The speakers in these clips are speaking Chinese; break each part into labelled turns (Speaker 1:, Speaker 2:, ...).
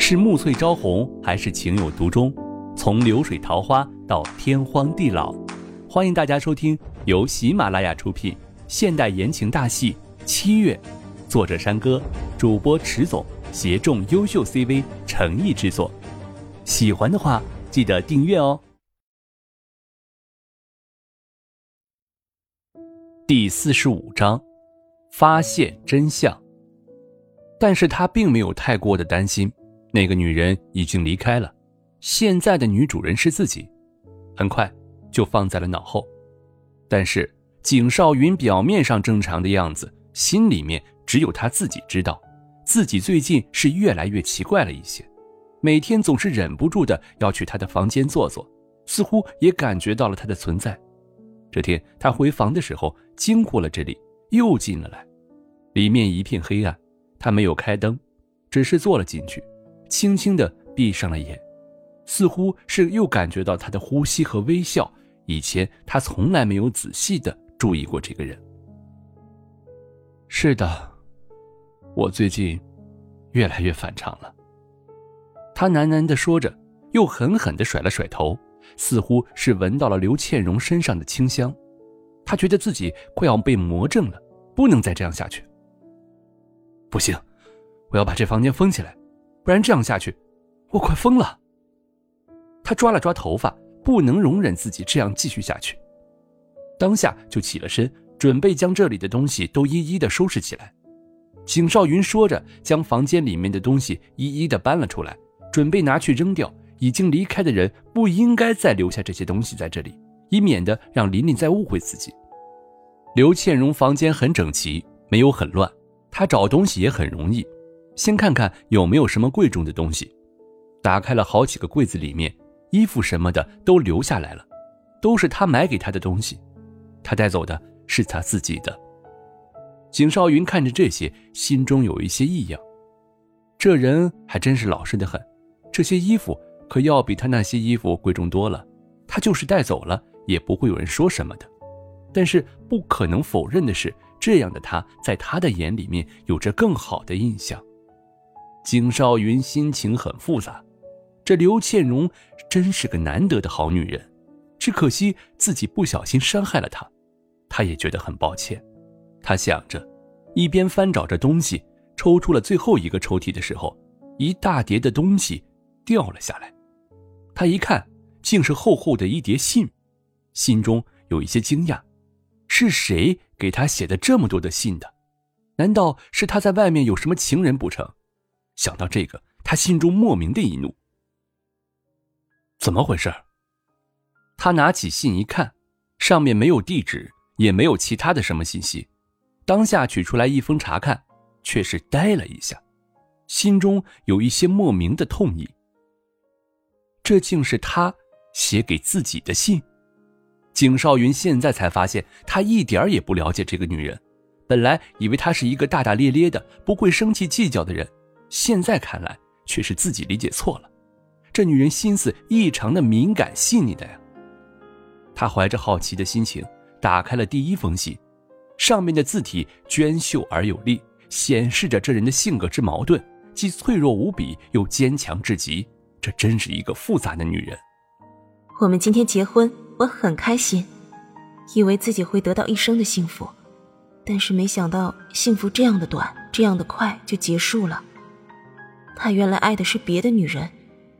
Speaker 1: 是暮翠朝红，还是情有独钟？从流水桃花到天荒地老，欢迎大家收听由喜马拉雅出品现代言情大戏《七月》，作者山歌，主播迟总，协众优秀 CV 诚意制作。喜欢的话，记得订阅哦。第四十五章，发现真相。但是他并没有太过的担心。那个女人已经离开了，现在的女主人是自己，很快就放在了脑后。但是景少云表面上正常的样子，心里面只有他自己知道，自己最近是越来越奇怪了一些，每天总是忍不住的要去他的房间坐坐，似乎也感觉到了他的存在。这天他回房的时候，经过了这里，又进了来，里面一片黑暗，他没有开灯，只是坐了进去。轻轻的闭上了眼，似乎是又感觉到他的呼吸和微笑。以前他从来没有仔细的注意过这个人。是的，我最近越来越反常了。他喃喃的说着，又狠狠的甩了甩头，似乎是闻到了刘倩蓉身上的清香。他觉得自己快要被魔怔了，不能再这样下去。不行，我要把这房间封起来。不然这样下去，我快疯了。他抓了抓头发，不能容忍自己这样继续下去，当下就起了身，准备将这里的东西都一一的收拾起来。景少云说着，将房间里面的东西一一的搬了出来，准备拿去扔掉。已经离开的人不应该再留下这些东西在这里，以免得让琳琳再误会自己。刘倩蓉房间很整齐，没有很乱，她找东西也很容易。先看看有没有什么贵重的东西，打开了好几个柜子，里面衣服什么的都留下来了，都是他买给他的东西，他带走的是他自己的。景少云看着这些，心中有一些异样，这人还真是老实的很，这些衣服可要比他那些衣服贵重多了，他就是带走了也不会有人说什么的。但是不可能否认的是，这样的他在他的眼里面有着更好的印象。景少云心情很复杂，这刘倩蓉真是个难得的好女人，只可惜自己不小心伤害了她，他也觉得很抱歉。他想着，一边翻找着东西，抽出了最后一个抽屉的时候，一大叠的东西掉了下来。他一看，竟是厚厚的一叠信，心中有一些惊讶：是谁给他写的这么多的信的？难道是他在外面有什么情人不成？想到这个，他心中莫名的一怒。怎么回事？他拿起信一看，上面没有地址，也没有其他的什么信息。当下取出来一封查看，却是呆了一下，心中有一些莫名的痛意。这竟是他写给自己的信。景少云现在才发现，他一点也不了解这个女人。本来以为她是一个大大咧咧的、不会生气计较的人。现在看来，却是自己理解错了。这女人心思异常的敏感细腻的呀。他怀着好奇的心情打开了第一封信，上面的字体娟秀而有力，显示着这人的性格之矛盾，既脆弱无比，又坚强至极。这真是一个复杂的女人。
Speaker 2: 我们今天结婚，我很开心，以为自己会得到一生的幸福，但是没想到幸福这样的短，这样的快就结束了。他原来爱的是别的女人，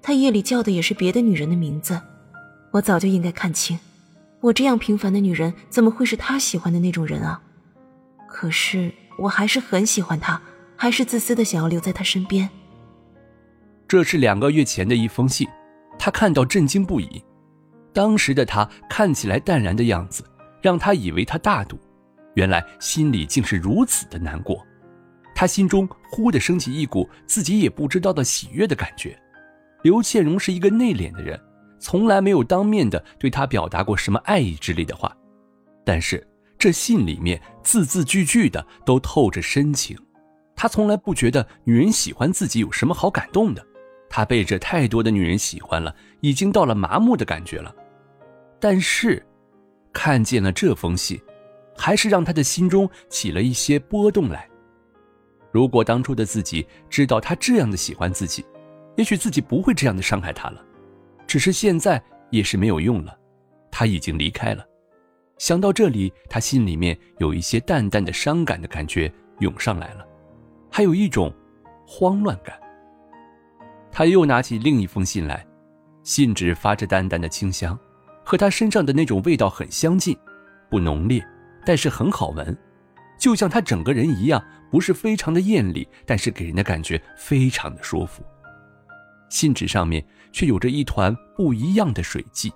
Speaker 2: 他夜里叫的也是别的女人的名字。我早就应该看清，我这样平凡的女人怎么会是他喜欢的那种人啊？可是我还是很喜欢他，还是自私的想要留在他身边。
Speaker 1: 这是两个月前的一封信，他看到震惊不已。当时的他看起来淡然的样子，让他以为他大度，原来心里竟是如此的难过。他心中忽地升起一股自己也不知道的喜悦的感觉。刘倩蓉是一个内敛的人，从来没有当面的对他表达过什么爱意之类的话。但是这信里面字字句句的都透着深情。他从来不觉得女人喜欢自己有什么好感动的。他被这太多的女人喜欢了，已经到了麻木的感觉了。但是，看见了这封信，还是让他的心中起了一些波动来。如果当初的自己知道他这样的喜欢自己，也许自己不会这样的伤害他了，只是现在也是没有用了，他已经离开了。想到这里，他心里面有一些淡淡的伤感的感觉涌上来了，还有一种慌乱感。他又拿起另一封信来，信纸发着淡淡的清香，和他身上的那种味道很相近，不浓烈，但是很好闻，就像他整个人一样，不是非常的艳丽，但是给人的感觉非常的舒服。信纸上面却有着一团不一样的水迹，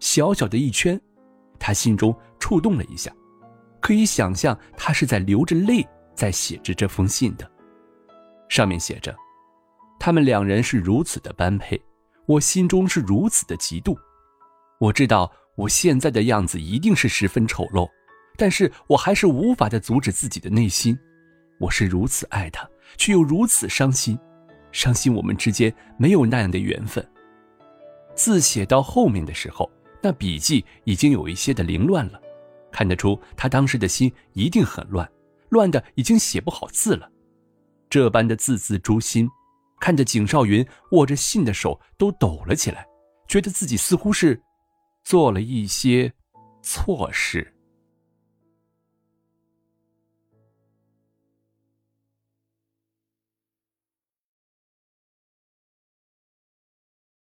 Speaker 1: 小小的一圈。他心中触动了一下，可以想象他是在流着泪在写着这封信的。上面写着：“他们两人是如此的般配，我心中是如此的嫉妒。我知道我现在的样子一定是十分丑陋，但是我还是无法的阻止自己的内心。我是如此爱他，却又如此伤心，伤心我们之间没有那样的缘分。”字写到后面的时候。那笔记已经有一些的凌乱了，看得出他当时的心一定很乱，乱的已经写不好字了。这般的字字诛心，看着景少云握着信的手都抖了起来，觉得自己似乎是做了一些错事。